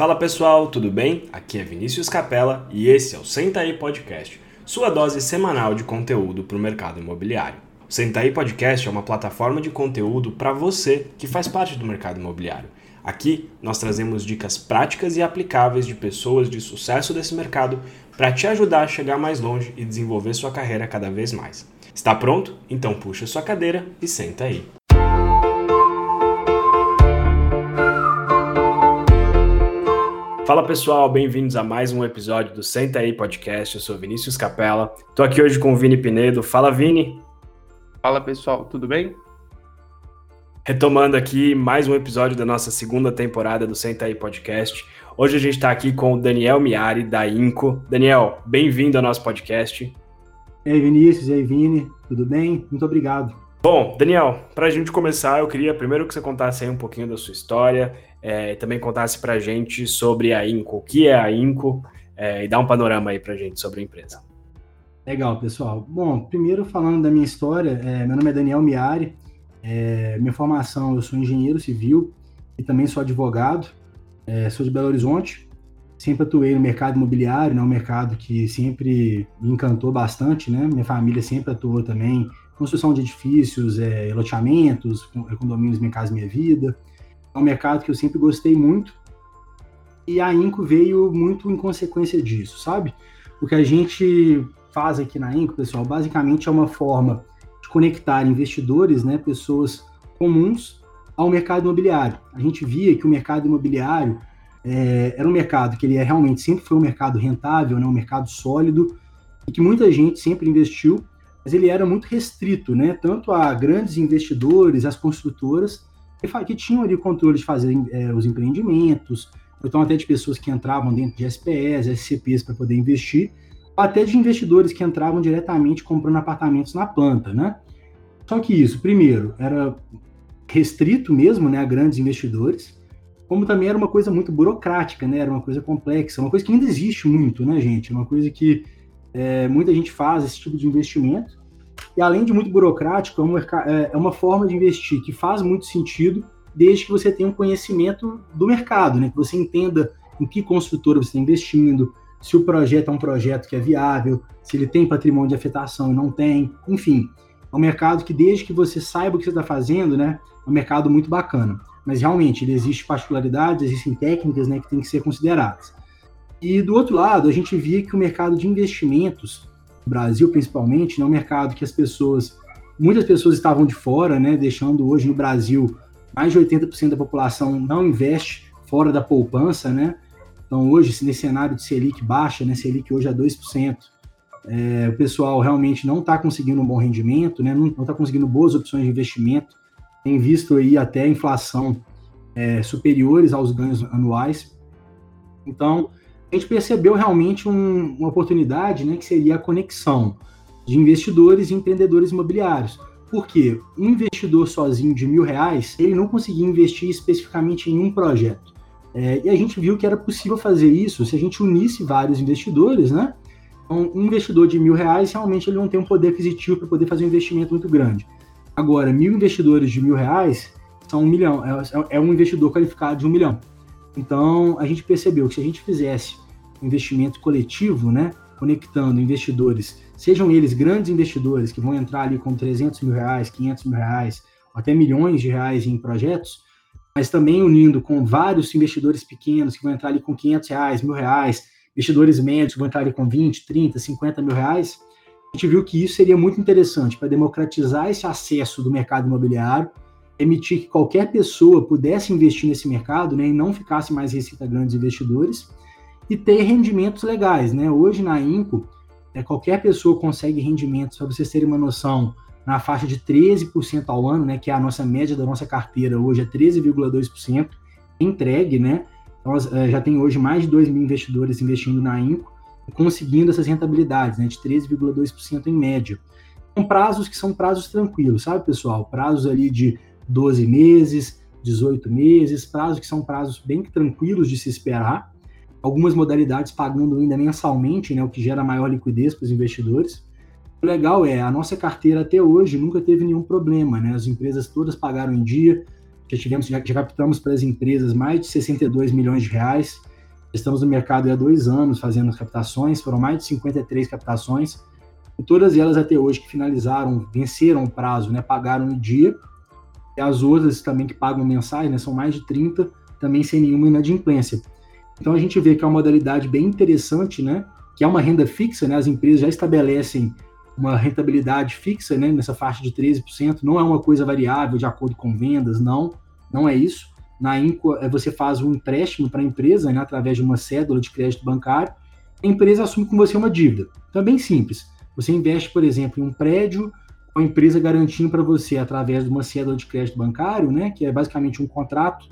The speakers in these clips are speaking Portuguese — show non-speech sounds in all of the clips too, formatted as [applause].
Fala pessoal, tudo bem? Aqui é Vinícius Capella e esse é o Senta aí Podcast, sua dose semanal de conteúdo para o mercado imobiliário. O Senta aí Podcast é uma plataforma de conteúdo para você que faz parte do mercado imobiliário. Aqui nós trazemos dicas práticas e aplicáveis de pessoas de sucesso desse mercado para te ajudar a chegar mais longe e desenvolver sua carreira cada vez mais. Está pronto? Então puxa sua cadeira e senta aí. Fala pessoal, bem-vindos a mais um episódio do Senta aí Podcast. Eu sou Vinícius Capella. Tô aqui hoje com o Vini Pinedo. Fala, Vini. Fala pessoal, tudo bem? Retomando aqui mais um episódio da nossa segunda temporada do Senta aí Podcast. Hoje a gente está aqui com o Daniel Miari, da Inco. Daniel, bem-vindo ao nosso podcast. E aí, Vinícius, e aí, Vini, tudo bem? Muito obrigado. Bom, Daniel, para a gente começar, eu queria primeiro que você contasse aí um pouquinho da sua história, é, também contasse para a gente sobre a Inco, o que é a Inco, é, e dar um panorama aí para a gente sobre a empresa. Legal, pessoal. Bom, primeiro falando da minha história, é, meu nome é Daniel Miari, é, minha formação, eu sou engenheiro civil e também sou advogado, é, sou de Belo Horizonte, sempre atuei no mercado imobiliário, né, um mercado que sempre me encantou bastante, né, minha família sempre atuou também, construção de edifícios, é, loteamentos, condomínios Minha Casa Minha Vida, é um mercado que eu sempre gostei muito. E a Inco veio muito em consequência disso, sabe? O que a gente faz aqui na Inco, pessoal, basicamente é uma forma de conectar investidores, né, pessoas comuns, ao mercado imobiliário. A gente via que o mercado imobiliário é, era um mercado que ele é, realmente sempre foi um mercado rentável, né, um mercado sólido, e que muita gente sempre investiu, mas ele era muito restrito, né, tanto a grandes investidores, as construtoras, que tinham ali controle de fazer é, os empreendimentos, ou então até de pessoas que entravam dentro de SPEs, SCPs para poder investir, ou até de investidores que entravam diretamente comprando apartamentos na planta, né? Só que isso, primeiro, era restrito mesmo, né, a grandes investidores, como também era uma coisa muito burocrática, né, era uma coisa complexa, uma coisa que ainda existe muito, né, gente, uma coisa que é, muita gente faz esse tipo de investimento, e além de muito burocrático, é uma, é, é uma forma de investir que faz muito sentido desde que você tenha um conhecimento do mercado, né? Que você entenda em que construtora você está investindo, se o projeto é um projeto que é viável, se ele tem patrimônio de afetação e não tem, enfim. É um mercado que, desde que você saiba o que você está fazendo, né? É um mercado muito bacana. Mas realmente ele existe particularidades, existem técnicas né, que têm que ser consideradas. E do outro lado, a gente via que o mercado de investimentos Brasil principalmente, né, um mercado que as pessoas, muitas pessoas estavam de fora, né, deixando hoje no Brasil mais de 80% da população não investe fora da poupança, né? Então hoje, nesse cenário de Selic baixa, né, Selic hoje é 2%, é, o pessoal realmente não está conseguindo um bom rendimento, né, não está conseguindo boas opções de investimento, tem visto aí até inflação é, superiores aos ganhos anuais. Então, a gente percebeu realmente um, uma oportunidade, né, que seria a conexão de investidores e empreendedores imobiliários. Porque um investidor sozinho de mil reais, ele não conseguia investir especificamente em um projeto. É, e a gente viu que era possível fazer isso se a gente unisse vários investidores, né? Então, um investidor de mil reais, realmente ele não tem um poder aquisitivo para poder fazer um investimento muito grande. Agora, mil investidores de mil reais são um milhão, é, é um investidor qualificado de um milhão. Então, a gente percebeu que se a gente fizesse um investimento coletivo, né, conectando investidores, sejam eles grandes investidores que vão entrar ali com 300 mil reais, 500 mil reais, até milhões de reais em projetos, mas também unindo com vários investidores pequenos que vão entrar ali com 500 reais, mil reais, investidores médios que vão entrar ali com 20, 30, 50 mil reais, a gente viu que isso seria muito interessante para democratizar esse acesso do mercado imobiliário permitir que qualquer pessoa pudesse investir nesse mercado né, e não ficasse mais restrita a grandes investidores e ter rendimentos legais. Né? Hoje na Inco, é, qualquer pessoa consegue rendimentos, para vocês terem uma noção, na faixa de 13% ao ano, né, que é a nossa média da nossa carteira hoje é 13,2% entregue, né? Então, é, já tem hoje mais de 2 mil investidores investindo na Inco, conseguindo essas rentabilidades, né, de 13,2% em média. Com prazos que são prazos tranquilos, sabe, pessoal? Prazos ali de 12 meses, 18 meses, prazos que são prazos bem tranquilos de se esperar. Algumas modalidades pagando ainda mensalmente, né, o que gera maior liquidez para os investidores. O legal é, a nossa carteira até hoje nunca teve nenhum problema, né? As empresas todas pagaram em dia, já tivemos, já, já captamos para as empresas mais de 62 milhões de reais. Estamos no mercado há dois anos fazendo captações, foram mais de 53 captações, e todas elas até hoje que finalizaram, venceram o prazo, né, pagaram no dia, as outras também que pagam mensais, né, são mais de 30, também sem nenhuma inadimplência. Então a gente vê que é uma modalidade bem interessante, né, que é uma renda fixa, né, as empresas já estabelecem uma rentabilidade fixa, né, nessa faixa de 13%, não é uma coisa variável de acordo com vendas, não, não é isso. Na Inco, é, você faz um empréstimo para a empresa, né, através de uma cédula de crédito bancário, a empresa assume com você uma dívida. Então é bem simples. Você investe, por exemplo, em um prédio, com a empresa garantindo para você, através de uma cédula de crédito bancário, né, que é basicamente um contrato,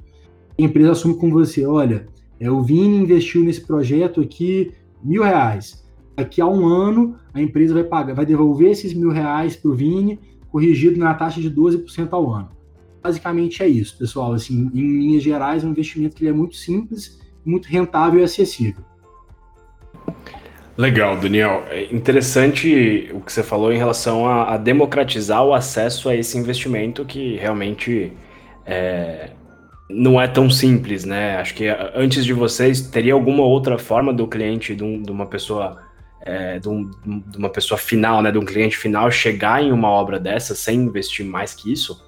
a empresa assume com você, olha, é, o Vini investiu nesse projeto aqui mil reais daqui a um ano a empresa vai pagar, vai devolver esses mil reais para o Vini, corrigido na taxa de 12% ao ano. Basicamente é isso, pessoal. Assim, em linhas gerais, é um investimento que é muito simples, muito rentável e acessível. Legal, Daniel. É interessante o que você falou em relação a, a democratizar o acesso a esse investimento que realmente é, não é tão simples, né? Acho que antes de vocês, teria alguma outra forma do cliente, de, um, de uma pessoa é, de, um, de, uma pessoa final, né, de um cliente final, chegar em uma obra dessa sem investir mais que isso?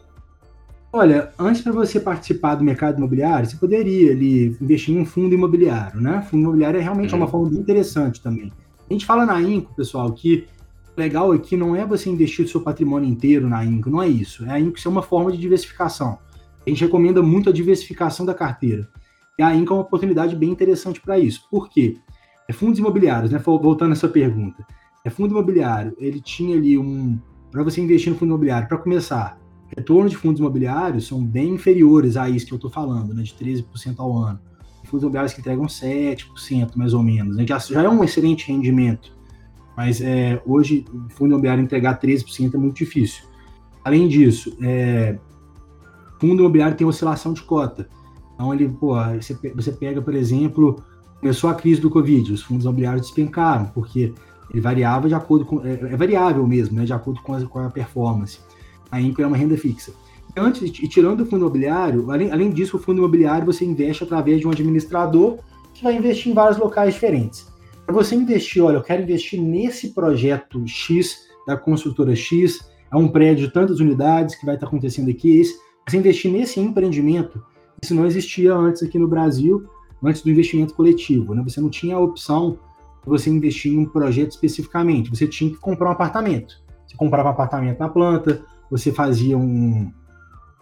Olha, antes para você participar do mercado imobiliário, você poderia ali investir em um fundo imobiliário, né? Fundo imobiliário é realmente uhum. uma forma bem interessante também. A gente fala na Inco, pessoal, que legal aqui não é você investir o seu patrimônio inteiro na Inco, não é isso. É a Inco ser uma forma de diversificação. A gente recomenda muito a diversificação da carteira. E a Inco é uma oportunidade bem interessante para isso. Por quê? É fundos imobiliários, né? Voltando a sua pergunta. É fundo imobiliário, ele tinha ali um. Para você investir no fundo imobiliário, para começar, retorno de fundos imobiliários são bem inferiores a isso que eu estou falando, né? De 13% ao ano. Fundos imobiliários que entregam 7%, mais ou menos. Né? Já, já é um excelente rendimento. Mas é, hoje, o fundo imobiliário entregar 13% é muito difícil. Além disso, é, fundo imobiliário tem oscilação de cota. Então, ele, pô, você, você pega, por exemplo, começou a crise do Covid, os fundos imobiliários despencaram, porque ele variava de acordo com. É, é variável mesmo, né, de acordo com a, com a performance. A Inco é uma renda fixa. Antes, e tirando o fundo imobiliário, além, além disso, o fundo imobiliário você investe através de um administrador que vai investir em vários locais diferentes. Para você investir, olha, eu quero investir nesse projeto X da construtora X, é um prédio de tantas unidades que vai estar acontecendo aqui, esse, você investir nesse empreendimento, isso não existia antes aqui no Brasil, antes do investimento coletivo. Né? Você não tinha a opção de você investir em um projeto especificamente. Você tinha que comprar um apartamento. Você comprava um apartamento na planta, você fazia um.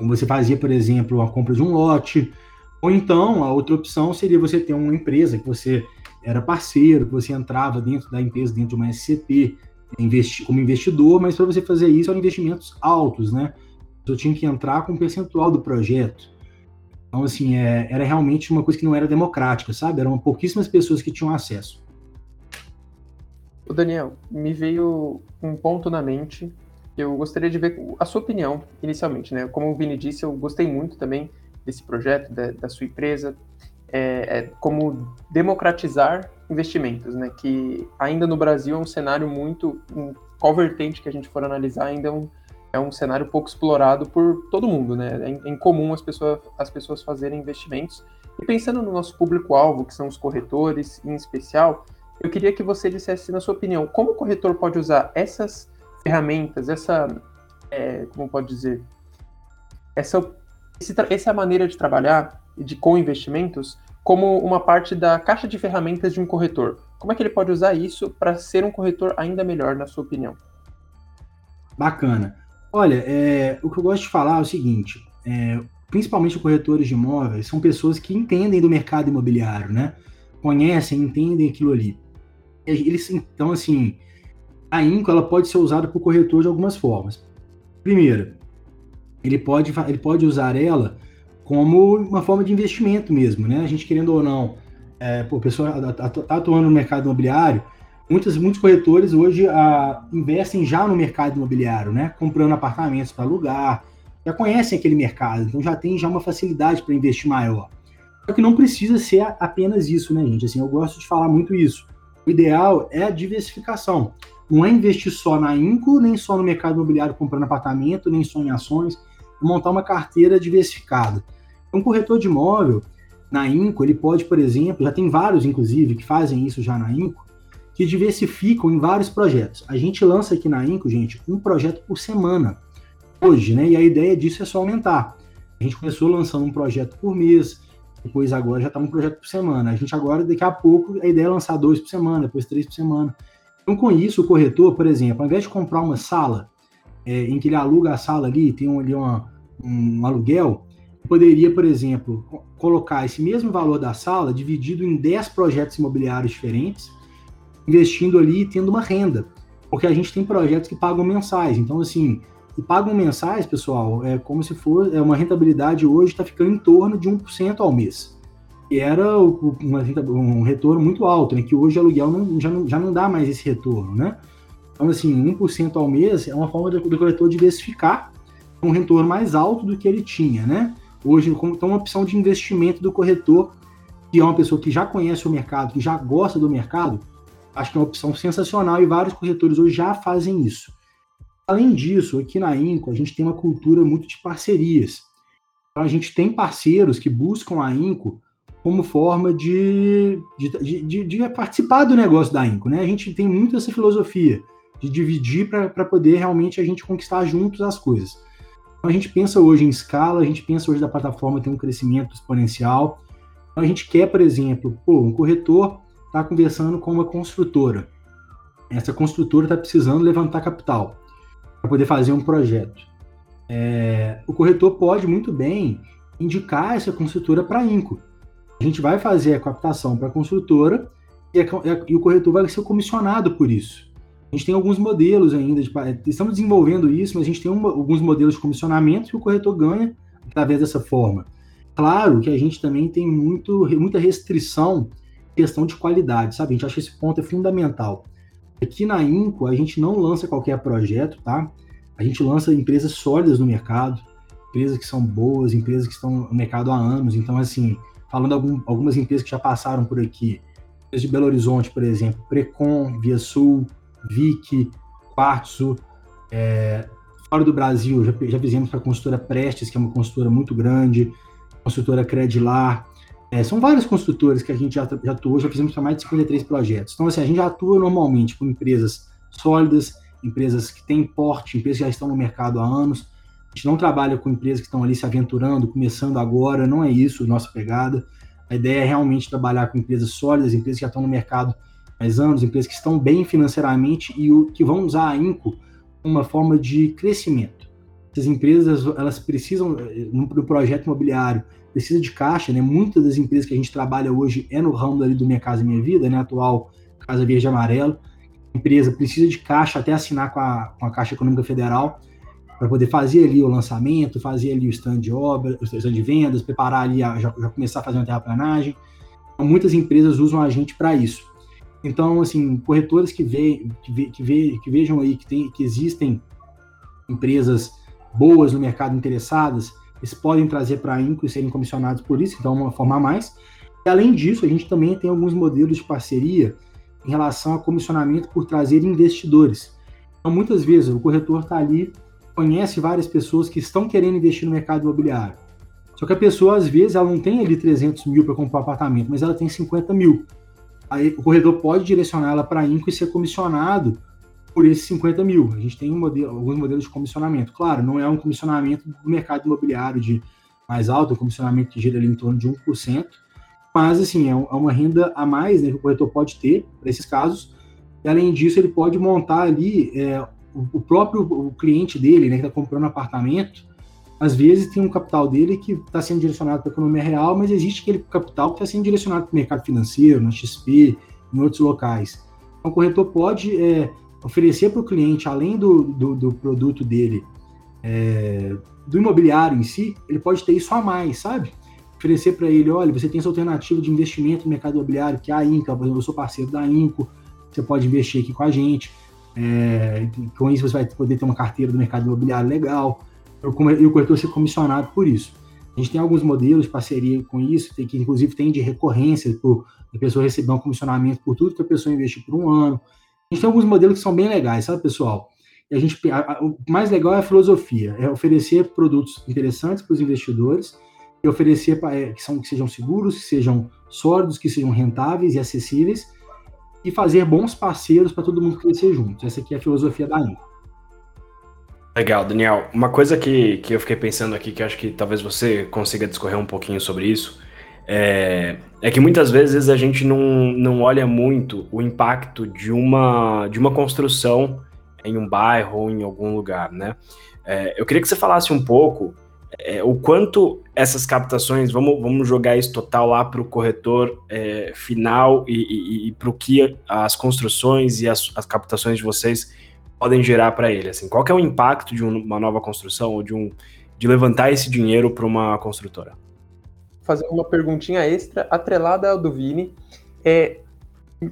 Você fazia, por exemplo, a compra de um lote. Ou então, a outra opção seria você ter uma empresa que você era parceiro, que você entrava dentro da empresa, dentro de uma SCP, investi como investidor, mas para você fazer isso eram investimentos altos, né? Você tinha que entrar com um percentual do projeto. Então, assim, é, era realmente uma coisa que não era democrática, sabe? Eram pouquíssimas pessoas que tinham acesso. O Daniel, me veio um ponto na mente. Eu gostaria de ver a sua opinião, inicialmente, né? Como o Vini disse, eu gostei muito também desse projeto, da, da sua empresa, é, é, como democratizar investimentos, né? Que ainda no Brasil é um cenário muito, em qual vertente que a gente for analisar, ainda é um, é um cenário pouco explorado por todo mundo, né? É incomum as pessoas, as pessoas fazerem investimentos. E pensando no nosso público-alvo, que são os corretores em especial, eu queria que você dissesse, na sua opinião, como o corretor pode usar essas ferramentas, essa, é, como pode dizer, essa, essa maneira de trabalhar de com investimentos como uma parte da caixa de ferramentas de um corretor. Como é que ele pode usar isso para ser um corretor ainda melhor, na sua opinião? Bacana. Olha, é, o que eu gosto de falar é o seguinte: é, principalmente corretores de imóveis são pessoas que entendem do mercado imobiliário, né? Conhecem, entendem aquilo ali. Eles, então, assim, a INCO ela pode ser usada por corretor de algumas formas. Primeiro, ele pode, ele pode usar ela como uma forma de investimento mesmo, né? A gente querendo ou não, é, a pessoa está atuando no mercado imobiliário, muitos, muitos corretores hoje ah, investem já no mercado imobiliário, né? Comprando apartamentos para alugar, já conhecem aquele mercado, então já tem já uma facilidade para investir maior. Só que não precisa ser apenas isso, né, gente? Assim, eu gosto de falar muito isso. O ideal é a diversificação. Não é investir só na INCO, nem só no mercado imobiliário comprando apartamento, nem só em ações. É montar uma carteira diversificada. Um corretor de imóvel, Na Inco, ele pode, por exemplo, já tem vários, inclusive, que fazem isso já na Inco, que diversificam em vários projetos. A gente lança aqui na Inco, gente, um projeto por semana, hoje, né? E a ideia disso é só aumentar. A gente começou lançando um projeto por mês, depois agora já está um projeto por semana. A gente agora, daqui a pouco, a ideia é lançar dois por semana, depois três por semana. Então, com isso, o corretor, por exemplo, ao invés de comprar uma sala, é, em que ele aluga a sala ali, tem ali uma, um aluguel, poderia, por exemplo, colocar esse mesmo valor da sala dividido em 10 projetos imobiliários diferentes, investindo ali e tendo uma renda. Porque a gente tem projetos que pagam mensais. Então, assim, e pagam mensais, pessoal, é como se fosse é uma rentabilidade hoje está ficando em torno de 1% ao mês. Era um retorno muito alto, né? Que hoje o aluguel não, já, não, já não dá mais esse retorno, né? Então, assim, 1% ao mês é uma forma do, do corretor diversificar um retorno mais alto do que ele tinha, né? Hoje, então, uma opção de investimento do corretor, que é uma pessoa que já conhece o mercado, que já gosta do mercado, acho que é uma opção sensacional e vários corretores hoje já fazem isso. Além disso, aqui na Inco, a gente tem uma cultura muito de parcerias. Então, a gente tem parceiros que buscam a Inco como forma de, de, de, de participar do negócio da Inco. Né? A gente tem muito essa filosofia de dividir para poder realmente a gente conquistar juntos as coisas. Então, a gente pensa hoje em escala, a gente pensa hoje da plataforma ter um crescimento exponencial. Então, a gente quer, por exemplo, pô, um corretor está conversando com uma construtora. Essa construtora está precisando levantar capital para poder fazer um projeto. É, o corretor pode muito bem indicar essa construtora para a INCO. A gente vai fazer a captação para a construtora e, a, e, o corretor vai ser comissionado por isso. A gente tem alguns modelos ainda, de, estamos desenvolvendo isso, mas a gente tem alguns modelos de comissionamento que o corretor ganha através dessa forma. Claro que a gente também tem muito, muita restrição questão de qualidade, sabe? A gente acha que esse ponto é fundamental. Aqui na Inco, a gente não lança qualquer projeto, tá? A gente lança empresas sólidas no mercado, empresas que são boas, empresas que estão no mercado há anos. Então, assim, falando algum, algumas empresas que já passaram por aqui, de Belo Horizonte, por exemplo, Precon, Via Sul, Vic, Quartzo, é, fora do Brasil, já, já fizemos para a consultora Prestes, que é uma consultora muito grande, consultora Credilar, é, são vários construtores que a gente já, já atuou, já fizemos para mais de 53 projetos. Então, assim, a gente já atua normalmente com empresas sólidas, empresas que têm porte, empresas que já estão no mercado há anos. Gente não trabalha com empresas que estão ali se aventurando, começando agora, não é isso a nossa pegada. A ideia é realmente trabalhar com empresas sólidas, empresas que já estão no mercado há anos, empresas que estão bem financeiramente e o, que vão usar a INCO como uma forma de crescimento. Essas empresas, elas precisam, eh, no, no projeto imobiliário, precisa de caixa, né? Muitas das empresas que a gente trabalha hoje é no ramo ali do Minha Casa Minha Vida, né? Atual Casa Verde e Amarelo. A empresa precisa de caixa até assinar com a, com a Caixa Econômica Federal para poder fazer ali o lançamento, fazer ali o stand de obra, o stand de vendas, preparar ali, a, já, já começar a fazer uma terraplanagem. Então, muitas empresas usam a gente para isso. Então, assim, corretores que, vê, que, vê, que, vê, que vejam aí que, tem, que existem empresas boas no mercado interessadas, eles podem trazer para a Inco e serem comissionados por isso, então uma forma a mais. E além disso, a gente também tem alguns modelos de parceria em relação a comissionamento por trazer investidores. Então, muitas vezes, o corretor está ali, conhece várias pessoas que estão querendo investir no mercado imobiliário. Só que a pessoa, às vezes, ela não tem ali 300 mil para comprar um apartamento, mas ela tem 50 mil. Aí o corretor pode direcionar ela para a Inco e ser comissionado por esses 50 mil. A gente tem um modelo, alguns modelos de comissionamento. Claro, não é um comissionamento do mercado imobiliário de mais alto, é um comissionamento que gira ali em torno de 1%, mas assim, é, é uma renda a mais né, que o corretor pode ter para esses casos. E além disso, ele pode montar ali é, o, próprio o cliente dele, né, que está comprando apartamento, às vezes tem um capital dele que está sendo direcionado para a economia real, mas existe aquele capital que está sendo direcionado para o mercado financeiro, na XP, em outros locais. Então, o corretor pode é, oferecer para o cliente, além do, do, do produto dele, é, do imobiliário em si, ele pode ter isso a mais, sabe? Oferecer para ele, olha, você tem essa alternativa de investimento no mercado imobiliário, que é a Inca, eu sou parceiro da Inco, você pode investir aqui com a gente. É, com isso você vai poder ter uma carteira do mercado imobiliário legal, e o corretor ser comissionado por isso. A gente tem alguns modelos de parceria com isso, que inclusive tem de recorrência, por a pessoa receber um comissionamento por tudo que a pessoa investir por um ano, a gente tem alguns modelos que são bem legais, sabe, pessoal? E a gente, a, a, o mais legal é a filosofia, é oferecer produtos interessantes para os investidores e oferecer é, que, são, que sejam seguros, que sejam sólidos, que sejam rentáveis e acessíveis, e fazer bons parceiros para todo mundo crescer junto. Essa aqui é a filosofia da Inco. Legal, Daniel. Uma coisa que, que eu fiquei pensando aqui, que acho que talvez você consiga discorrer um pouquinho sobre isso, é, é que muitas vezes a gente não, não olha muito o impacto de uma, de uma construção em um bairro ou em algum lugar, né? É, eu queria que você falasse um pouco é, o quanto essas captações, vamos, vamos jogar isso total lá para o corretor é, final e, e, e para o que as construções e as, as, captações de vocês podem gerar para ele. Assim, qual é o impacto de uma nova construção ou de, um, de levantar esse dinheiro para uma construtora? Fazer uma perguntinha extra atrelada ao do Vini. É,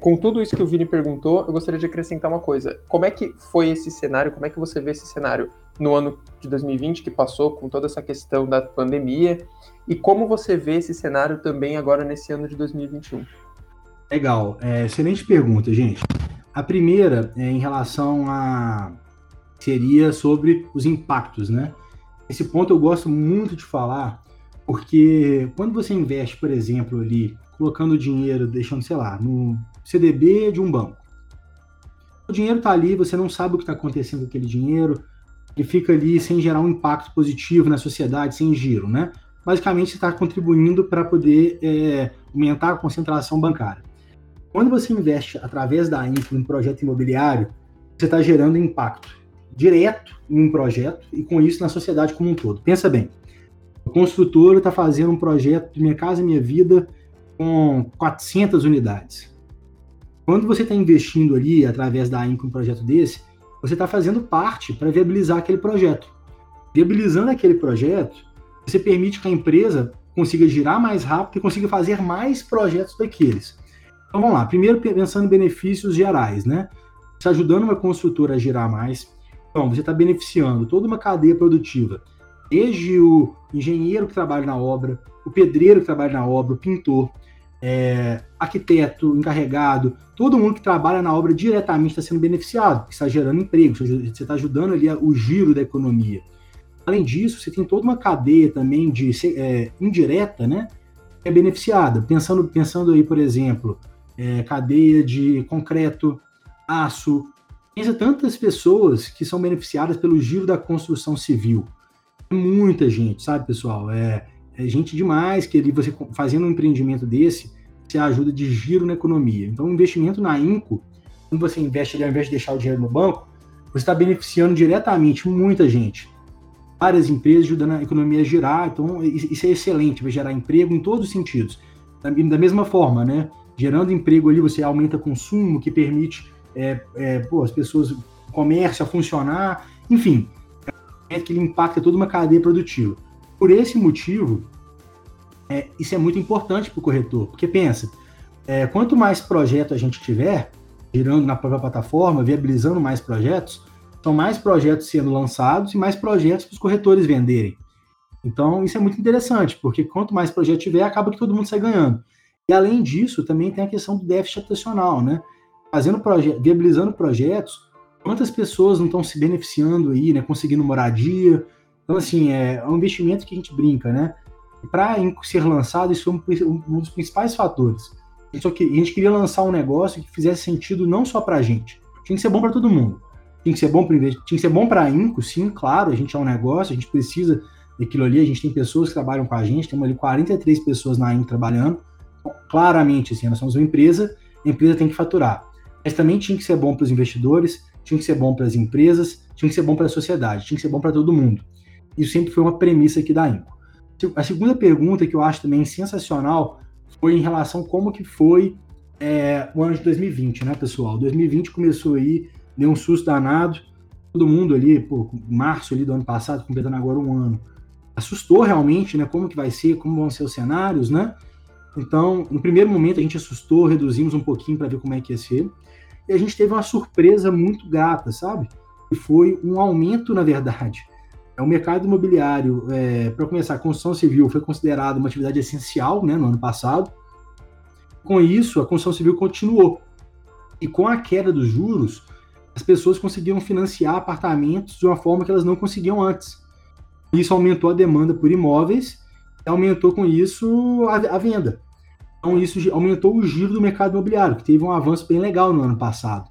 com tudo isso que o Vini perguntou, eu gostaria de acrescentar uma coisa. Como é que foi esse cenário? Como é que você vê esse cenário? No ano de 2020 que passou com toda essa questão da pandemia e como você vê esse cenário também agora nesse ano de 2021? Legal, é, excelente pergunta, gente. A primeira é em relação a seria sobre os impactos, né? Esse ponto eu gosto muito de falar porque quando você investe, por exemplo, ali colocando dinheiro, deixando, sei lá, no CDB de um banco, o dinheiro está ali, você não sabe o que está acontecendo com aquele dinheiro, ele fica ali sem gerar um impacto positivo na sociedade, sem giro, né? Basicamente, você está contribuindo para poder é, aumentar a concentração bancária. Quando você investe através da Info em projeto imobiliário, você está gerando impacto direto em um projeto e com isso na sociedade como um todo. Pensa bem, o construtor está fazendo um projeto de Minha Casa Minha Vida com 400 unidades. Quando você está investindo ali através da Info em um projeto desse, você está fazendo parte para viabilizar aquele projeto. Viabilizando aquele projeto, você permite que a empresa consiga girar mais rápido e consiga fazer mais projetos daqueles. Então vamos lá, primeiro pensando em benefícios gerais, né? Você ajudando uma construtora a girar mais, então você está beneficiando toda uma cadeia produtiva, desde o engenheiro que trabalha na obra, o pedreiro que trabalha na obra, o pintor, é, arquiteto, encarregado, todo mundo que trabalha na obra diretamente está sendo beneficiado, está gerando emprego, você está ajudando ali o giro da economia. Além disso, você tem toda uma cadeia também de é, indireta, né? Que é beneficiada. Pensando, pensando aí, por exemplo, é, cadeia de concreto, aço. Pensa tantas pessoas que são beneficiadas pelo giro da construção civil. Muita gente, sabe, pessoal? É, é gente demais que ali você fazendo um empreendimento desse, você ajuda de giro na economia. Então, o investimento na Inco, quando você investe ali, ao invés de deixar o dinheiro no banco, você está beneficiando diretamente muita gente. Várias empresas ajudando a economia a girar, então isso é excelente, vai gerar emprego em todos os sentidos. Da, da mesma forma, né? Gerando emprego ali, você aumenta consumo, que permite é, é, pô, as pessoas, o comércio a funcionar, enfim, é que ele impacta toda uma cadeia produtiva. Por esse motivo, é, isso é muito importante para o corretor, porque pensa, é, quanto mais projeto a gente tiver, girando na própria plataforma, viabilizando mais projetos, são mais projetos sendo lançados e mais projetos para os corretores venderem. Então, isso é muito interessante, porque quanto mais projeto tiver, acaba que todo mundo sai ganhando. E além disso, também tem a questão do déficit habitacional, né? Fazendo projeto, viabilizando projetos, quantas pessoas não estão se beneficiando aí, né? Conseguindo moradia, então, assim, é, é um investimento que a gente brinca, né? Para ser lançado, isso foi um, um dos principais fatores. Só que a gente queria lançar um negócio que fizesse sentido não só para a gente, tinha que ser bom para todo mundo. Tinha que ser bom para tinha que ser bom para a Inco, sim, claro, a gente é um negócio, a gente precisa daquilo ali, a gente tem pessoas que trabalham com a gente, temos ali 43 pessoas na Inco trabalhando. Então, claramente, assim, nós somos uma empresa, a empresa tem que faturar. Mas também tinha que ser bom para os investidores, tinha que ser bom para as empresas, tinha que ser bom para a sociedade, tinha que ser bom para todo mundo. Isso sempre foi uma premissa aqui da INCO. A segunda pergunta que eu acho também sensacional foi em relação como que foi é, o ano de 2020, né, pessoal? 2020 começou aí, deu um susto danado, todo mundo ali, pô, março ali do ano passado, completando agora um ano, assustou realmente, né, como que vai ser, como vão ser os cenários, né? Então, no primeiro momento a gente assustou, reduzimos um pouquinho para ver como é que ia ser, e a gente teve uma surpresa muito grata, sabe? E foi um aumento, na verdade, é, o mercado imobiliário, é, para começar, a construção civil foi considerada uma atividade essencial né, no ano passado. Com isso, a construção civil continuou. E com a queda dos juros, as pessoas conseguiram financiar apartamentos de uma forma que elas não conseguiam antes. Isso aumentou a demanda por imóveis aumentou com isso a, a venda. Então, isso aumentou o giro do mercado imobiliário, que teve um avanço bem legal no ano passado.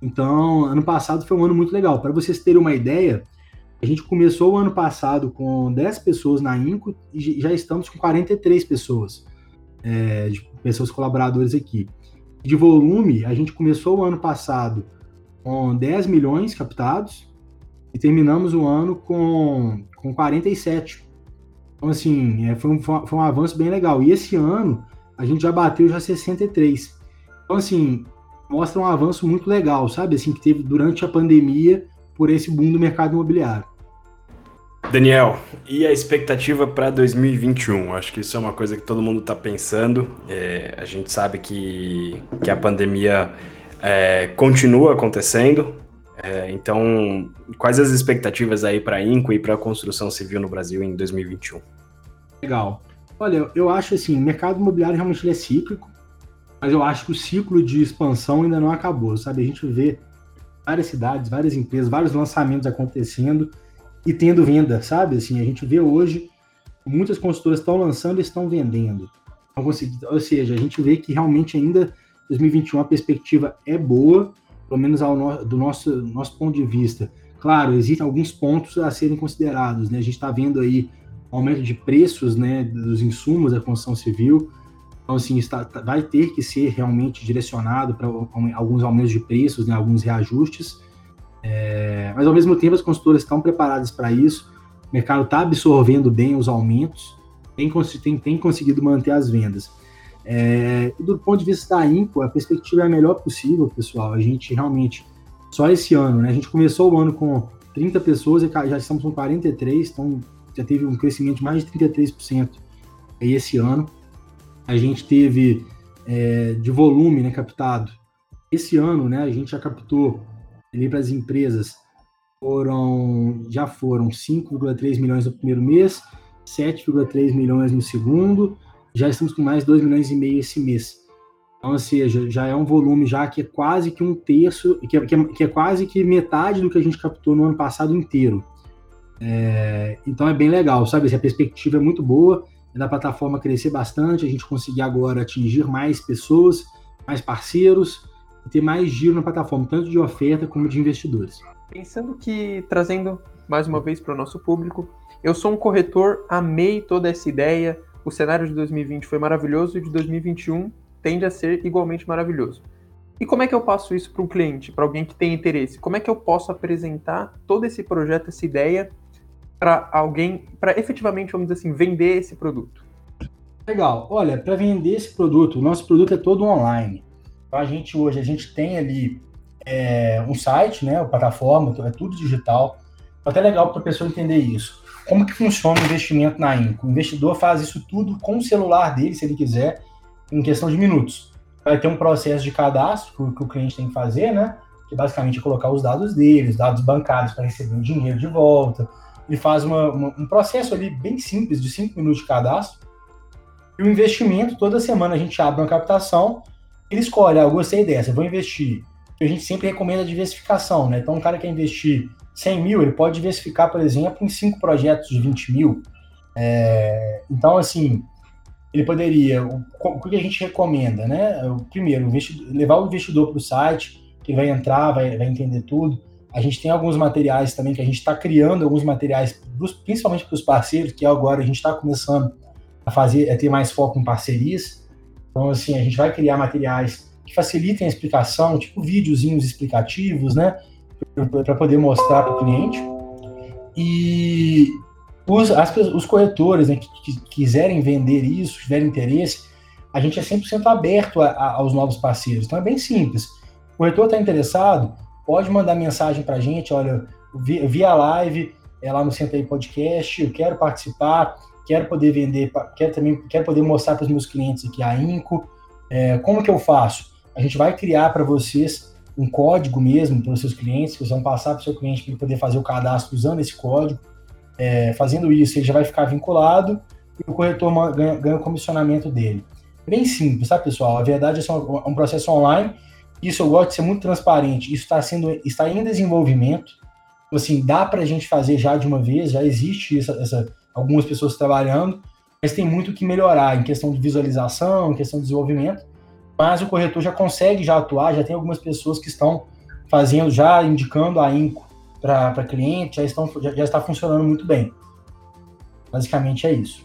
Então, ano passado foi um ano muito legal. Para vocês terem uma ideia, a gente começou o ano passado com 10 pessoas na INCO e já estamos com 43 pessoas, é, de pessoas colaboradores aqui. De volume, a gente começou o ano passado com 10 milhões captados e terminamos o ano com, com 47. Então, assim, é, foi, um, foi um avanço bem legal. E esse ano, a gente já bateu já 63. Então, assim, mostra um avanço muito legal, sabe? Assim, que teve durante a pandemia por esse boom do mercado imobiliário. Daniel, e a expectativa para 2021? Acho que isso é uma coisa que todo mundo está pensando. É, a gente sabe que, que a pandemia é, continua acontecendo. É, então, quais as expectativas aí para a INCO e para a construção civil no Brasil em 2021? Legal. Olha, eu acho assim, o mercado imobiliário realmente é cíclico, mas eu acho que o ciclo de expansão ainda não acabou, sabe? A gente vê várias cidades, várias empresas, vários lançamentos acontecendo e tendo venda, sabe? Assim, a gente vê hoje muitas consultoras estão lançando e estão vendendo. Ou seja, a gente vê que realmente ainda 2021 a perspectiva é boa, pelo menos no, do nosso, nosso ponto de vista. Claro, existem alguns pontos a serem considerados, né? A gente está vendo aí aumento de preços, né, dos insumos da construção civil. Então, assim, está, tá, vai ter que ser realmente direcionado para alguns aumentos de preços, né, alguns reajustes. É, mas, ao mesmo tempo, as consultoras estão preparadas para isso. O mercado está absorvendo bem os aumentos, tem, tem, tem conseguido manter as vendas. É, do ponto de vista da INCO, a perspectiva é a melhor possível, pessoal. A gente realmente, só esse ano, né? A gente começou o ano com 30 pessoas e já estamos com 43, então já teve um crescimento de mais de 33% aí esse ano. A gente teve é, de volume né, captado. Esse ano, né, a gente já captou ali para as empresas foram já foram 5,3 milhões no primeiro mês, 7,3 milhões no segundo, já estamos com mais 2 milhões e meio esse mês. Então, ou seja, já é um volume já que é quase que um terço, que é, que é, que é quase que metade do que a gente captou no ano passado inteiro. É, então é bem legal, sabe? Essa perspectiva é muito boa, é da plataforma crescer bastante, a gente conseguir agora atingir mais pessoas, mais parceiros, e ter mais giro na plataforma, tanto de oferta como de investidores. Pensando que, trazendo mais uma vez para o nosso público, eu sou um corretor, amei toda essa ideia, o cenário de 2020 foi maravilhoso e de 2021 tende a ser igualmente maravilhoso. E como é que eu passo isso para um cliente, para alguém que tem interesse? Como é que eu posso apresentar todo esse projeto, essa ideia para alguém, para efetivamente, vamos dizer assim, vender esse produto? Legal. Olha, para vender esse produto, o nosso produto é todo online. Então, a gente hoje, a gente tem ali é, um site, né, a plataforma, é tudo digital. É até legal para a pessoa entender isso. Como que funciona o investimento na Inco? O investidor faz isso tudo com o celular dele, se ele quiser, em questão de minutos. Vai ter um processo de cadastro que o cliente tem que fazer, né? Que basicamente é colocar os dados dele, os dados bancários para receber o dinheiro de volta, ele faz uma, uma, um processo ali bem simples, de 5 minutos de cadastro. E o investimento, toda semana a gente abre uma captação, ele escolhe, ah, eu gostei dessa, eu vou investir. A gente sempre recomenda diversificação, né? Então, um cara quer investir 100 mil, ele pode diversificar, por exemplo, em cinco projetos de 20 mil. É, então, assim, ele poderia. O, o, que a gente recomenda, né? Primeiro, levar o investidor para o site, que vai entrar, vai, vai entender tudo. A gente tem alguns materiais também que a gente está criando, alguns materiais, principalmente para os parceiros, que agora a gente está começando a fazer, a ter mais foco em parcerias. Então, assim, a gente vai criar materiais que facilitem a explicação, tipo videozinhos explicativos, né? Para poder mostrar para o cliente. E os, as, os corretores né, que, que, quiserem vender isso, tiverem interesse, a gente é 100% aberto a, a, aos novos parceiros. Então é bem simples. O corretor está interessado, pode mandar mensagem para a gente, olha, via, live, é lá no aí Podcast, eu quero participar, quero poder vender, quero também quero poder mostrar para os meus clientes aqui a Inco. É, como que eu faço? A gente vai criar para vocês um código mesmo para os seus clientes, que vocês vão passar para o seu cliente para ele poder fazer o cadastro usando esse código. É, fazendo isso, ele já vai ficar vinculado e o corretor ganha, ganha o comissionamento dele. Bem simples, tá, pessoal? A verdade é, é um processo online isso eu gosto de ser muito transparente. Isso está sendo, está em desenvolvimento. Assim, dá para a gente fazer já de uma vez. Já existe essa, essa, algumas pessoas trabalhando. mas tem muito que melhorar em questão de visualização, em questão de desenvolvimento, mas o corretor já consegue já atuar, já tem algumas pessoas que estão fazendo, já indicando a INCO para cliente, já, estão, já, já está funcionando muito bem. Basicamente é isso.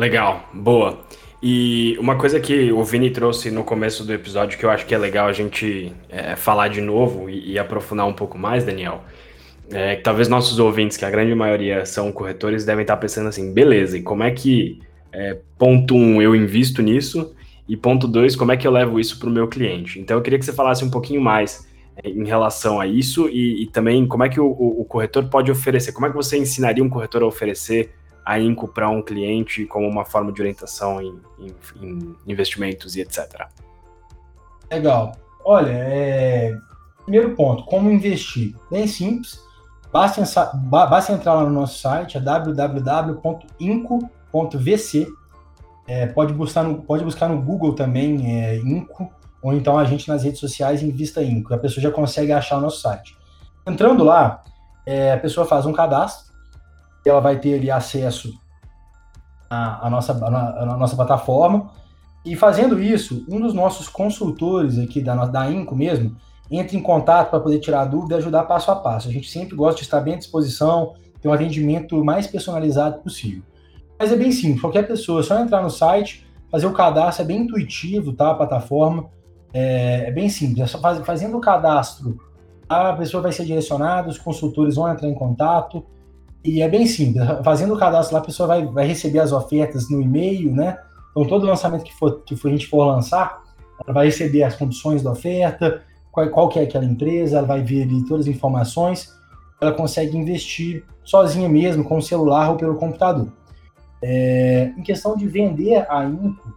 Legal, boa. E uma coisa que o Vini trouxe no começo do episódio que eu acho que é legal a gente é, falar de novo e, e, aprofundar um pouco mais, Daniel, é que talvez nossos ouvintes, que a grande maioria são corretores, devem estar pensando assim, beleza, e como é que, é, ponto um, eu invisto nisso? E ponto dois, como é que eu levo isso para o meu cliente? Então eu queria que você falasse um pouquinho mais é, em relação a isso e, e também como é que o, o, o corretor pode oferecer, como é que você ensinaria um corretor a oferecer a INCO para um cliente como uma forma de orientação em, em, em investimentos e etc. Legal. Olha, é... primeiro ponto, como investir? Bem simples. Basta, basta entrar lá no nosso site, é www.inco.vc. É, pode, buscar no, pode buscar no Google também, é, Inco, ou então a gente nas redes sociais Invista Inco. A pessoa já consegue achar o nosso site. Entrando lá, é, a pessoa faz um cadastro, ela vai ter ali acesso à, à nossa, à, à nossa plataforma. E fazendo isso, um dos nossos consultores aqui da, da INCO mesmo, entra em contato para poder tirar dúvida e ajudar passo a passo. A gente sempre gosta de estar bem à disposição, ter um atendimento mais personalizado possível. Mas é bem simples, qualquer pessoa, é só entrar no site, fazer o cadastro, é bem intuitivo, tá? A plataforma é, é bem simples, é só faz, fazendo o cadastro, a pessoa vai ser direcionada, os consultores vão entrar em contato, e é bem simples. Fazendo o cadastro lá, a pessoa vai, vai receber as ofertas no e-mail, né? Então, todo lançamento que, for, que a gente for lançar, ela vai receber as condições da oferta, qual, qual que é aquela empresa, ela vai ver ali todas as informações, ela consegue investir sozinha mesmo, com o celular ou pelo computador. É, em questão de vender a Inco,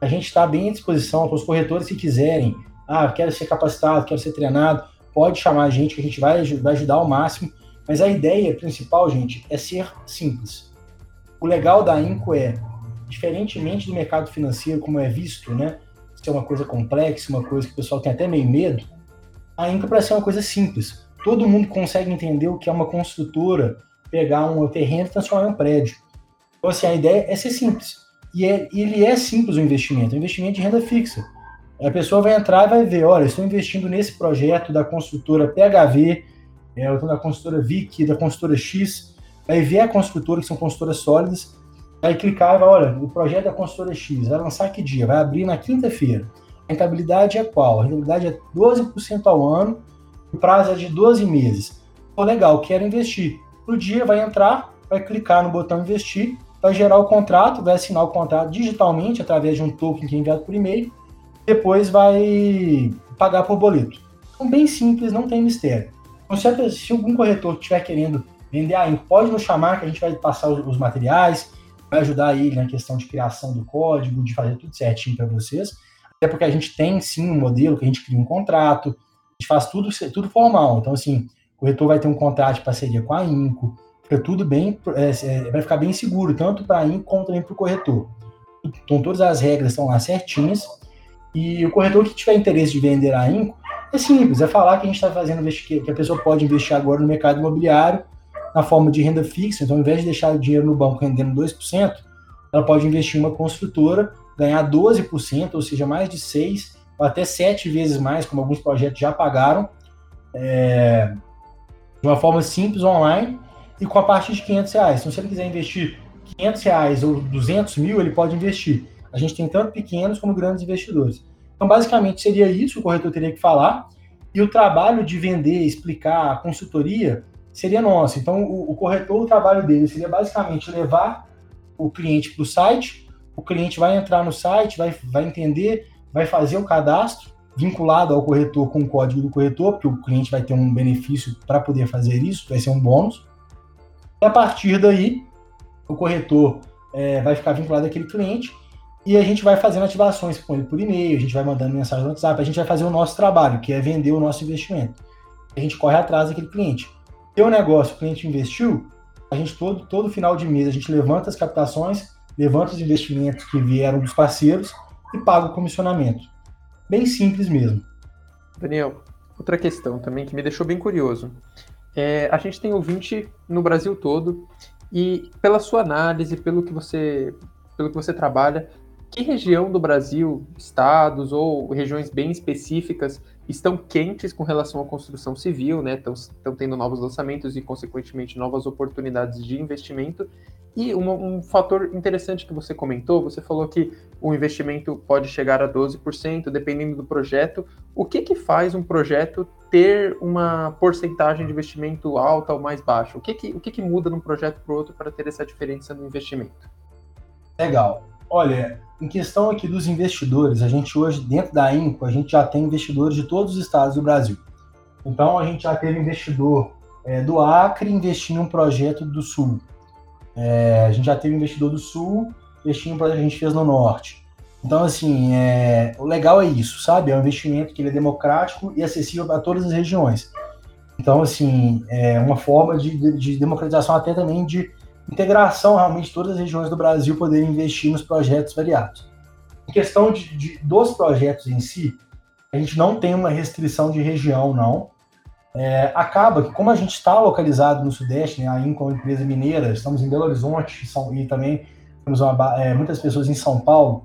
a gente está bem à disposição para os corretores que quiserem. Ah, quero ser capacitado, quero ser treinado, pode chamar a gente que a gente vai, vai ajudar ao máximo mas a ideia principal, gente, é ser simples. O legal da Inco é, diferentemente do mercado financeiro, como é visto, né? Ser uma coisa complexa, uma coisa que o pessoal tem até meio medo, a Inco para ser uma coisa simples. Todo mundo consegue entender o que é uma construtora pegar um terreno e transformar em um prédio. Então, assim, a ideia é ser simples. E, é, ele é simples o investimento, é um investimento de renda fixa. A pessoa vai entrar e vai ver, olha, estou investindo nesse projeto da construtora PHV, é, eu da construtora Vic, da construtora X, vai ver a construtora, que são construtoras sólidas, vai clicar e vai, olha, o projeto da construtora X vai lançar que dia? Vai abrir na quinta-feira. A rentabilidade é qual? A rentabilidade é 12% ao ano, o prazo é de 12 meses. Pô, legal, quero investir. No dia vai entrar, vai clicar no botão investir, vai gerar o contrato, vai assinar o contrato digitalmente através de um token que é enviado por e-mail, depois vai pagar por boleto. Então, bem simples, não tem mistério. Então, se, algum corretor estiver querendo vender a Inco, pode nos chamar que a gente vai passar os, os materiais, vai ajudar ele na questão de criação do código, de fazer tudo certinho para vocês. Até porque a gente tem sim um modelo que a gente cria um contrato, a gente faz tudo, tudo formal. Então, assim, o corretor vai ter um contrato de parceria com a Inco, fica tudo bem, é, é, vai ficar bem seguro, tanto para a Inco como também para o corretor. Então, todas as regras estão lá certinhas. E o corretor que tiver interesse de vender a Inco, é simples, é falar que a gente está fazendo que a pessoa pode investir agora no mercado imobiliário na forma de renda fixa. Então, ao invés de deixar o dinheiro no banco rendendo 2%, ela pode investir em uma construtora, ganhar 12%, ou seja, mais de 6 ou até 7 vezes mais, como alguns projetos já pagaram. É, de uma forma simples, online, e com a partir de 500 reais. Então, se ele quiser investir 500 reais ou 200 mil, ele pode investir. A gente tem tanto pequenos como grandes investidores. Então, basicamente, seria isso que o corretor teria que falar. E o trabalho de vender, explicar, a consultoria, seria nosso. Então, o, o corretor, o trabalho dele seria basicamente levar o cliente para o site, o cliente vai entrar no site, vai, vai entender, vai fazer o cadastro vinculado ao corretor com o código do corretor, porque o cliente vai ter um benefício para poder fazer isso, vai ser um bônus. E a partir daí, o corretor é, vai ficar vinculado àquele cliente e a gente vai fazendo ativações com ele por e-mail, a gente vai mandando mensagem no WhatsApp, a gente vai fazer o nosso trabalho, que é vender o nosso investimento. A gente corre atrás daquele cliente. Teu negócio, o cliente investiu, a gente todo, todo final de mês a gente levanta as captações, levanta os investimentos que vieram dos parceiros e paga o comissionamento. Bem simples mesmo. Daniel, outra questão também que me deixou bem curioso. É, a gente tem ouvinte no Brasil todo e pela sua análise, pelo que você, pelo que você trabalha, que região do Brasil, estados ou regiões bem específicas estão quentes com relação à construção civil, né? Estão, tendo novos lançamentos e, consequentemente, novas oportunidades de investimento. E um, um, fator interessante que você comentou, você falou que o investimento pode chegar a 12%, dependendo do projeto. O que, que faz um projeto ter uma porcentagem de investimento alta ou mais baixa? O que, que, o que, que muda de um projeto para o outro para ter essa diferença no investimento? Legal. Olha, em questão aqui dos investidores, a gente hoje, dentro da INCO, a gente já tem investidores de todos os estados do Brasil. Então, a gente já teve investidor é, do Acre investindo em um projeto do Sul. É, a gente já teve investidor do Sul investindo em um projeto que a gente fez no Norte. Então, assim, é, o legal é isso, sabe? É um investimento que ele é democrático e acessível a todas as regiões. Então, assim, é uma forma de, de, de democratização até também de integração realmente de todas as regiões do Brasil poderem investir nos projetos variados. Em questão de, de, dos projetos em si, a gente não tem uma restrição de região, não. É, acaba que, como a gente está localizado no Sudeste, né, como empresa mineira, estamos em Belo Horizonte São, e também temos uma, é, muitas pessoas em São Paulo,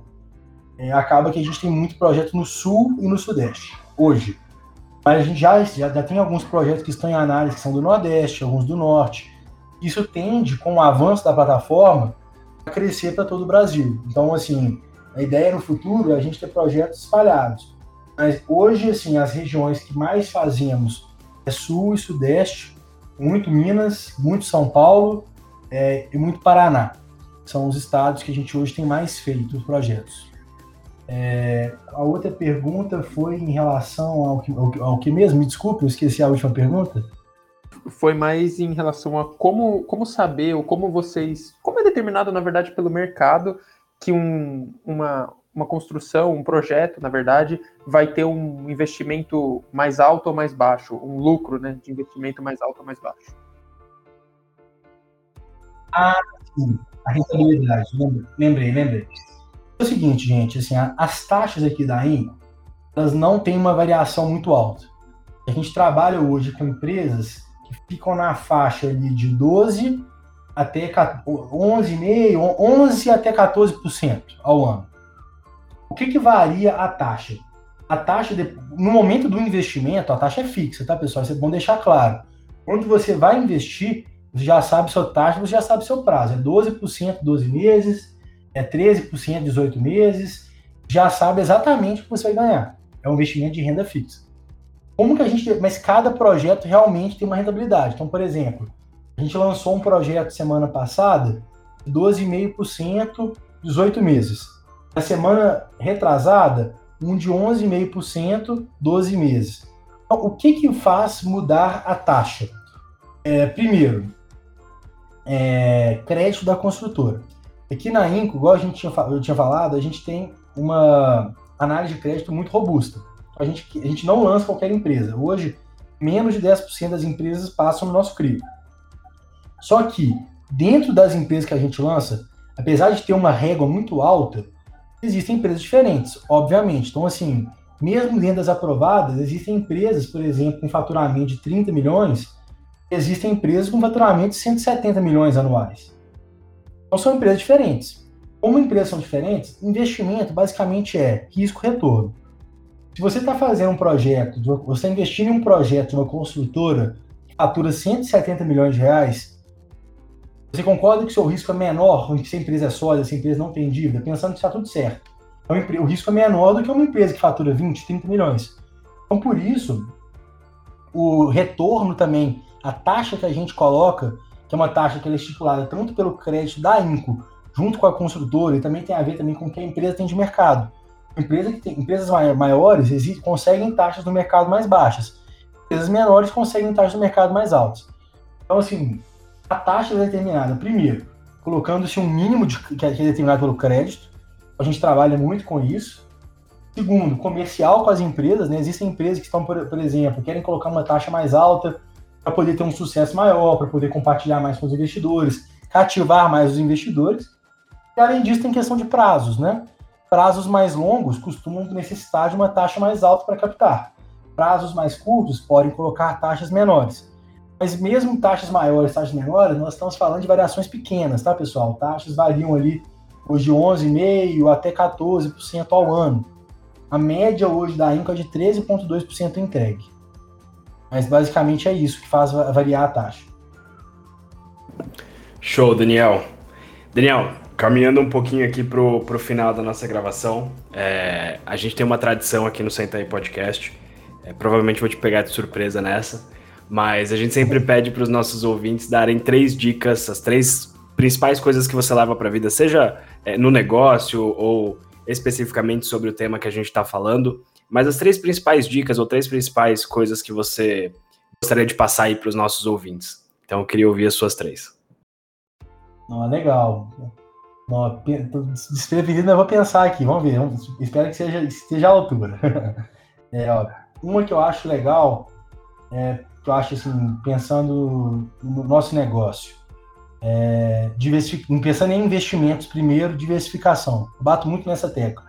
é, acaba que a gente tem muito projeto no Sul e no Sudeste, hoje. Mas a gente já, já, já tem alguns projetos que estão em análise, que são do Nordeste, alguns do Norte, isso tende, com o avanço da plataforma, a crescer para todo o Brasil. Então, assim, a ideia no futuro é a gente ter projetos espalhados. Mas hoje, assim, as regiões que mais fazemos é Sul e Sudeste, muito Minas, muito São Paulo é, e muito Paraná. São os estados que a gente hoje tem mais feito os projetos. É, a outra pergunta foi em relação ao que, ao, ao que mesmo? Me desculpe, eu esqueci a última pergunta foi mais em relação a como, como saber, ou como vocês. Como é determinado, na verdade, pelo mercado, que um, uma, uma construção, um projeto, na verdade, vai ter um investimento mais alto ou mais baixo, um lucro né, de investimento mais alto ou mais baixo. Ah, sim, a rentabilidade, lembrei, lembrei. É o seguinte, gente, assim, as taxas aqui da INCO, elas não têm uma variação muito alta. A gente trabalha hoje com empresas que ficam na faixa ali de 12 até 11,5%, 11 até 14% ao ano. O que, que varia a taxa? A taxa, de, no momento do investimento, a taxa é fixa, tá, pessoal? Isso é bom deixar claro. Quando você vai investir, você já sabe sua taxa, você já sabe seu prazo. É 12%, 12 meses, é 13%, 18 meses. Já sabe exatamente o que você vai ganhar. É um investimento de renda fixa. Como que a gente. Mas cada projeto realmente tem uma rentabilidade. Então, por exemplo, a gente lançou um projeto semana passada, 12,5%, 18 meses. Na semana retrasada, um de 11,5%, 12 meses. Então, o que, que faz mudar a taxa? É, primeiro, é, crédito da construtora. Aqui na Inco, igual a gente tinha, eu tinha falado, a gente tem uma análise de crédito muito robusta a gente, a gente não lança qualquer empresa. Hoje, menos de 10% das empresas passam no nosso CRIO. Só que, dentro das empresas que a gente lança, apesar de ter uma régua muito alta, existem empresas diferentes, obviamente. Então, assim, mesmo dentro das aprovadas, existem empresas, por exemplo, com faturamento de 30 milhões, existem empresas com faturamento de 170 milhões anuais. Então, são empresas diferentes. Como empresas são diferentes, investimento basicamente é risco-retorno. Se você está fazendo um projeto, você está investindo em um projeto de uma construtora que fatura 170 milhões de reais, você concorda que o seu risco é menor, se a empresa é sólida, se a empresa não tem dívida, pensando que está tudo certo. Então, o risco é menor do que uma empresa que fatura 20, 30 milhões. Então, por isso, o retorno também, a taxa que a gente coloca, que é uma taxa que é estipulada tanto pelo crédito da INCO, junto com a construtora, e também tem a ver também com o que a empresa tem de mercado. Empresa que tem, empresas maiores conseguem taxas do mercado mais baixas. Empresas menores conseguem taxas do mercado mais altas. Então, assim, a taxa é determinada, primeiro, colocando-se um mínimo de, que é determinado pelo crédito. A gente trabalha muito com isso. Segundo, comercial com as empresas. Né? Existem empresas que estão, por, por exemplo, querem colocar uma taxa mais alta para poder ter um sucesso maior, para poder compartilhar mais com os investidores, cativar mais os investidores. E além disso, tem questão de prazos, né? Prazos mais longos costumam necessitar de uma taxa mais alta para captar. Prazos mais curtos podem colocar taxas menores. Mas mesmo taxas maiores, taxas menores, nós estamos falando de variações pequenas, tá, pessoal? Taxas variam ali hoje de 11,5% até 14% ao ano. A média hoje da INCO é de 13,2% entregue. Mas basicamente é isso que faz variar a taxa. Show, Daniel. Daniel, Caminhando um pouquinho aqui pro, pro final da nossa gravação, é, a gente tem uma tradição aqui no Senta aí Podcast. É, provavelmente vou te pegar de surpresa nessa, mas a gente sempre pede para os nossos ouvintes darem três dicas, as três principais coisas que você leva para a vida, seja é, no negócio ou especificamente sobre o tema que a gente está falando, mas as três principais dicas ou três principais coisas que você gostaria de passar aí para os nossos ouvintes. Então eu queria ouvir as suas três. Não, legal. Não, desprevenido, eu vou pensar aqui, vamos ver. Vamos, espero que seja, esteja à altura. [laughs] é, ó, uma que eu acho legal, é, que eu acho assim, pensando no nosso negócio, é, pensando em investimentos primeiro, diversificação. Bato muito nessa tecla.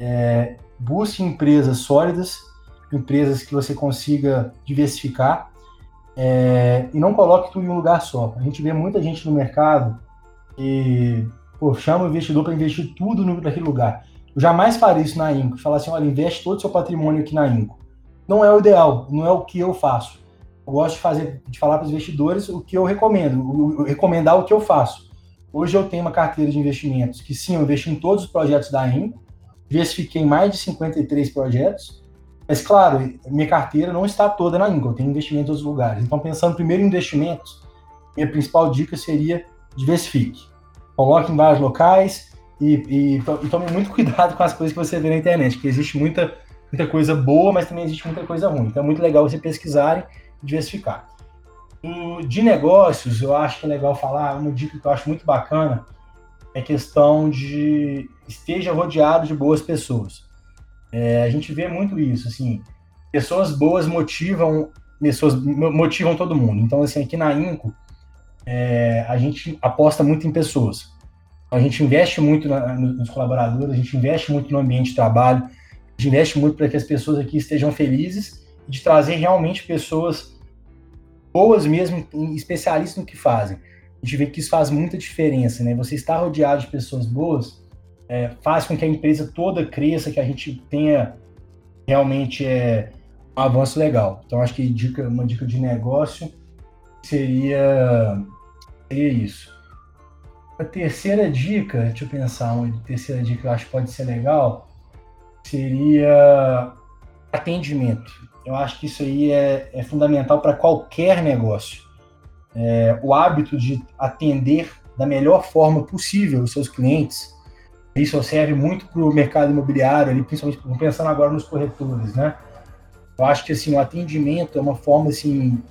É, busque empresas sólidas, empresas que você consiga diversificar é, e não coloque tudo em um lugar só. A gente vê muita gente no mercado e pô, chama o investidor para investir tudo no, naquele lugar. Eu jamais faria isso na Inco. Falar assim, olha, investe todo o seu patrimônio aqui na Inco. Não é o ideal, não é o que eu faço. Eu gosto de fazer, de falar para os investidores o que eu recomendo, o, o, recomendar o que eu faço. Hoje eu tenho uma carteira de investimentos que sim, eu investi em todos os projetos da Inco, diversifiquei em mais de 53 projetos, mas claro, minha carteira não está toda na Inco, eu tenho investimento em outros lugares. Então, pensando primeiro em investimentos, minha principal dica seria diversifique coloque em vários locais e, e, e, tome muito [laughs] cuidado com as coisas que você vê na internet, porque existe muita, muita coisa boa, mas também existe muita coisa ruim. Então é muito legal você pesquisarem e diversificar. de negócios, eu acho que é legal falar, uma dica que eu acho muito bacana é questão de esteja rodeado de boas pessoas. É, a gente vê muito isso, assim, pessoas boas motivam pessoas motivam todo mundo. Então, assim, aqui na Inco, é, a gente aposta muito em pessoas. A gente investe muito na, nos colaboradores, a gente investe muito no ambiente de trabalho, a gente investe muito para que as pessoas aqui estejam felizes e de trazer realmente pessoas boas mesmo, especialistas no que fazem. A gente vê que isso faz muita diferença, né? Você estar rodeado de pessoas boas é, faz com que a empresa toda cresça, que a gente tenha realmente é, um avanço legal. Então, acho que dica, uma dica de negócio seria Seria isso. A terceira dica, deixa eu pensar, uma terceira dica que eu acho que pode ser legal, seria atendimento. Eu acho que isso aí é, é fundamental para qualquer negócio. É, o hábito de atender da melhor forma possível os seus clientes, isso serve muito para o mercado imobiliário, ali, principalmente pensando agora nos corretores, né? Eu acho que assim, o atendimento é uma forma assim,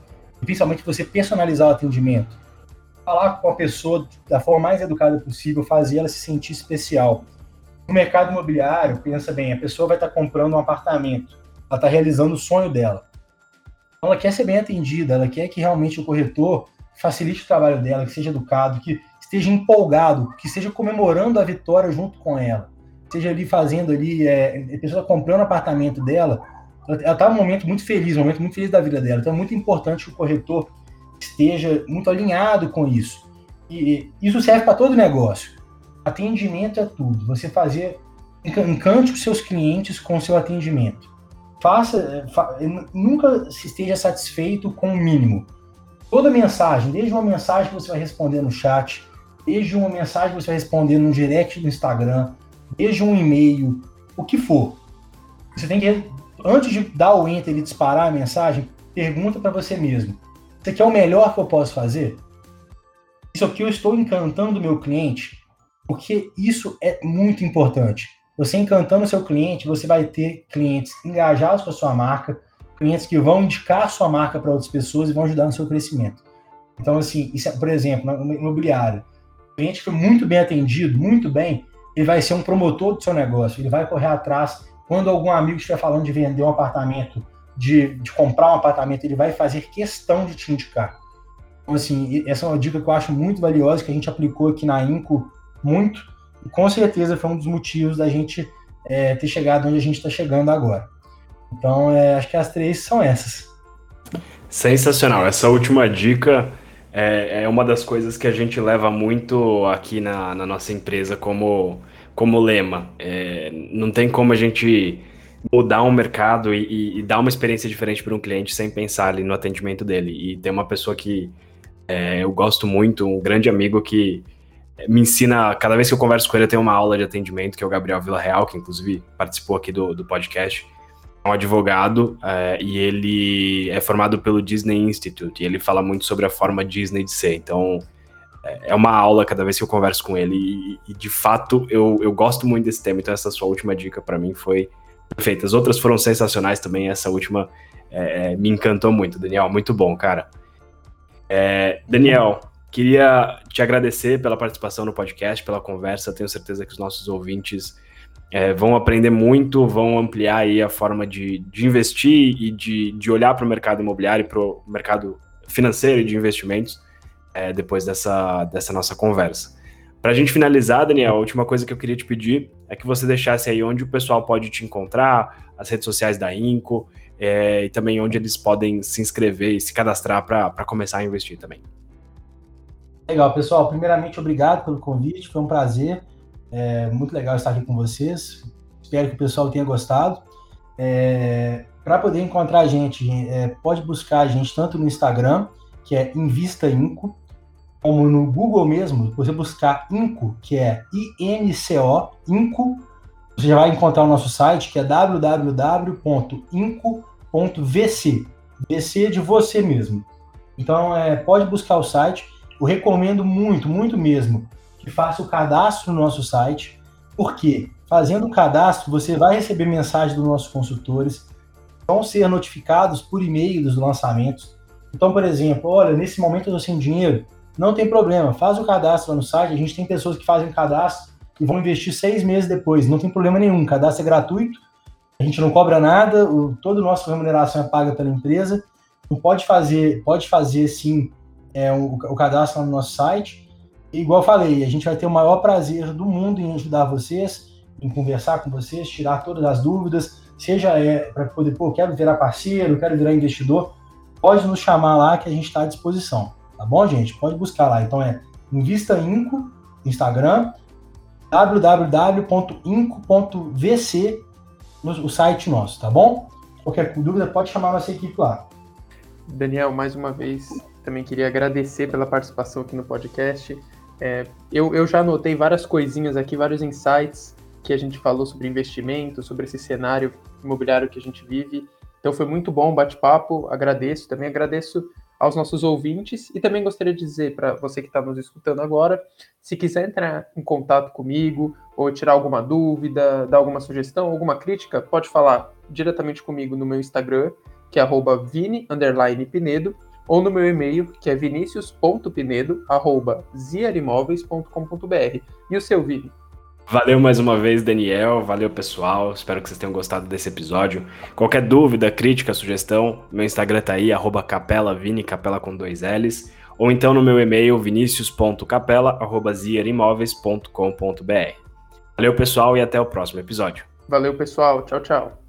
principalmente você personalizar o atendimento falar com a pessoa da forma mais educada possível, fazer ela se sentir especial. No mercado imobiliário, pensa bem, a pessoa vai estar comprando um apartamento, ela está realizando o sonho dela. Então, ela quer ser bem atendida, ela quer que realmente o corretor facilite o trabalho dela, que seja educado, que esteja empolgado, que esteja comemorando a vitória junto com ela, seja ali fazendo ali, é, a pessoa comprando o apartamento dela, ela está num momento muito feliz, um momento muito feliz da vida dela. Então é muito importante que o corretor esteja muito alinhado com isso. E isso serve para todo negócio. Atendimento é tudo. Você fazer encante os seus clientes com o seu atendimento. Faça, fa, nunca se esteja satisfeito com o mínimo. toda mensagem, desde uma mensagem que você vai responder no chat, desde uma mensagem que você vai responder no direct do Instagram, desde um e-mail, o que for. Você tem que, antes de dar o enter e disparar a mensagem, pergunta para você mesmo: isso aqui é o melhor que eu posso fazer? Isso aqui eu estou encantando o meu cliente? Porque isso é muito importante. Você encantando o seu cliente, você vai ter clientes engajados com a sua marca, clientes que vão indicar a sua marca para outras pessoas e vão ajudar no seu crescimento. Então, assim, isso é, por exemplo, no imobiliário, o cliente foi muito bem atendido, muito bem, ele vai ser um promotor do seu negócio, ele vai correr atrás. Quando algum amigo estiver falando de vender um apartamento, de, de comprar um apartamento, ele vai fazer questão de te indicar. Então, assim, essa é uma dica que eu acho muito valiosa, que a gente aplicou aqui na Inco muito, e com certeza foi um dos motivos da gente é, ter chegado onde a gente está chegando agora. Então, é, acho que as três são essas. Sensacional. Essa última dica é, é, uma das coisas que a gente leva muito aqui na, na nossa empresa como, como lema. É, não tem como a gente mudar um mercado e, e, e dar uma experiência diferente para um cliente sem pensar ali no atendimento dele. E tem uma pessoa que é, eu gosto muito, um grande amigo que me ensina, cada vez que eu converso com ele, eu tenho uma aula de atendimento, que é o Gabriel Villarreal, que inclusive participou aqui do, do podcast um advogado é, e ele é formado pelo Disney Institute e ele fala muito sobre a forma Disney de ser. Então é, é uma aula cada vez que eu converso com ele e, e de fato eu, eu gosto muito desse tema. Então essa sua última dica para mim foi perfeita. As outras foram sensacionais também. Essa última é, é, me encantou muito, Daniel. Muito bom, cara. É, Daniel, queria te agradecer pela participação no podcast, pela conversa. Tenho certeza que os nossos ouvintes é, vão aprender muito, vão ampliar aí a forma de, de investir e de, de olhar para o mercado imobiliário e para o mercado financeiro e de investimentos é, depois dessa, dessa nossa conversa. Para a gente finalizar, Daniel, a última coisa que eu queria te pedir é que você deixasse aí onde o pessoal pode te encontrar, as redes sociais da Inco é, e também onde eles podem se inscrever e se cadastrar para começar a investir também. Legal, pessoal. Primeiramente, obrigado pelo convite, foi um prazer. É muito legal estar aqui com vocês. Espero que o pessoal tenha gostado. É, Para poder encontrar a gente, é, pode buscar a gente tanto no Instagram, que é Invista Inco, como no Google mesmo, você buscar Inco, que é I-N-C-O, Inco, você já vai encontrar o nosso site, que é www.inco.vc. VC de você mesmo. Então, é, pode buscar o site. Eu recomendo muito, muito mesmo que faça o cadastro no nosso site, porque fazendo o cadastro, você vai receber mensagem dos nossos consultores, vão ser notificados por e-mail dos lançamentos. Então, por exemplo, olha, nesse momento eu estou sem dinheiro, não tem problema, faz o cadastro lá no site, a gente tem pessoas que fazem cadastro e vão investir seis meses depois, não tem problema nenhum, o cadastro é gratuito, a gente não cobra nada, o, toda a nossa remuneração é paga pela empresa, então pode fazer, pode fazer sim é, o, o cadastro lá no nosso site, igual eu falei, a gente vai ter o maior prazer do mundo em ajudar vocês, em conversar com vocês, tirar todas as dúvidas, seja é, para poder, pô, quero virar parceiro, quero virar investidor, pode nos chamar lá que a gente está à disposição, tá bom, gente? Pode buscar lá. Então é Invista Inco, Instagram, www.inco.vc, o site nosso, tá bom? Qualquer dúvida, pode chamar nossa equipe lá. Daniel, mais uma vez, também queria agradecer pela participação aqui no podcast. É, eu, eu já anotei várias coisinhas aqui, vários insights que a gente falou sobre investimento, sobre esse cenário imobiliário que a gente vive. Então foi muito bom o bate-papo, agradeço, também agradeço aos nossos ouvintes e também gostaria de dizer para você que está nos escutando agora, se quiser entrar em contato comigo ou tirar alguma dúvida, dar alguma sugestão, alguma crítica, pode falar diretamente comigo no meu Instagram, que é vini_pinedo ou no meu e-mail, que é vinicius.pinedo.ziarimóveis.com.br. E o seu, Vini? Valeu mais uma vez, Daniel. Valeu, pessoal. Espero que vocês tenham gostado desse episódio. Qualquer dúvida, crítica, sugestão, meu Instagram tá aí, arroba capela, Vini, capela com dois L's. Ou então no meu e-mail, vinicius.capela.ziarimóveis.com.br. Valeu, pessoal, e até o próximo episódio. Valeu, pessoal. Tchau, tchau.